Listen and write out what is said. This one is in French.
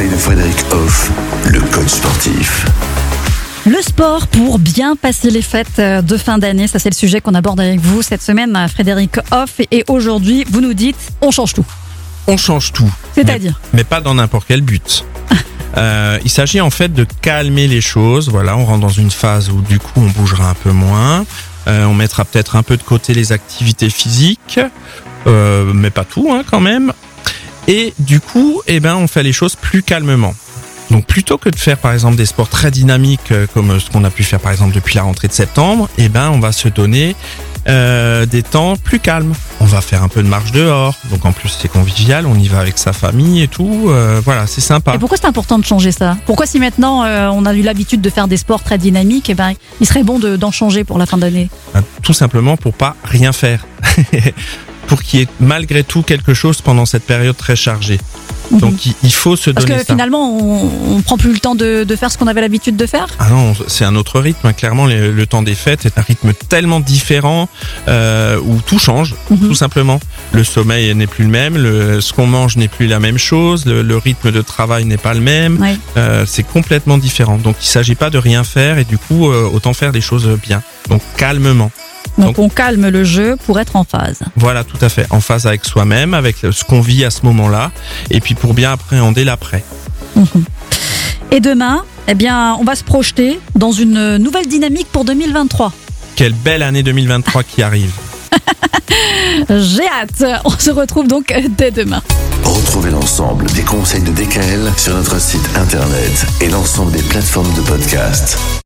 conseils de Frédéric Hoff, le coach sportif. Le sport pour bien passer les fêtes de fin d'année, ça c'est le sujet qu'on aborde avec vous cette semaine, Frédéric Hoff. Et aujourd'hui, vous nous dites, on change tout. On change tout. C'est-à-dire mais, mais pas dans n'importe quel but. Euh, il s'agit en fait de calmer les choses. Voilà, on rentre dans une phase où du coup on bougera un peu moins. Euh, on mettra peut-être un peu de côté les activités physiques, euh, mais pas tout hein, quand même. Et du coup, eh ben, on fait les choses plus calmement. Donc plutôt que de faire par exemple des sports très dynamiques euh, comme ce qu'on a pu faire par exemple depuis la rentrée de septembre, eh ben on va se donner euh, des temps plus calmes. On va faire un peu de marche dehors, donc en plus c'est convivial, on y va avec sa famille et tout. euh, voilà, c'est sympa. Et pourquoi c'est important de changer ça? Pourquoi si maintenant euh, on a eu l'habitude de faire des sports très dynamiques, eh ben, il serait bon de- d'en changer pour la fin d'année? Euh, Tout simplement pour pas rien faire. pour qu'il y ait malgré tout quelque chose pendant cette période très chargée. Donc il, faut se Parce donner que ça. finalement, on, on prend plus le temps de, de faire ce qu'on avait l'habitude de faire? Ah non, c'est un autre rythme. Clairement, le, le temps des fêtes est un rythme tellement différent euh, où tout change, Mhm. tout simplement. Le sommeil n'est plus le même, le, ce qu'on mange n'est plus la même chose, le, le rythme de travail n'est pas le même. Ouais. Euh, c'est complètement différent. Donc, il s'agit pas de rien faire et du coup, euh, autant faire les choses bien. Donc, calmement. Donc, Donc- on calme le jeu pour être en phase. Voilà, tout à fait. En phase avec soi-même, avec ce qu'on vit à ce moment-là, et puis pour bien appréhender l'après. Et demain, eh bien, on va se projeter dans une nouvelle dynamique pour 2023. Quelle belle année 2023 qui arrive. J'ai hâte. On se retrouve donc dès demain. Retrouvez l'ensemble des conseils de DKL sur notre site internet et l'ensemble des plateformes de podcast.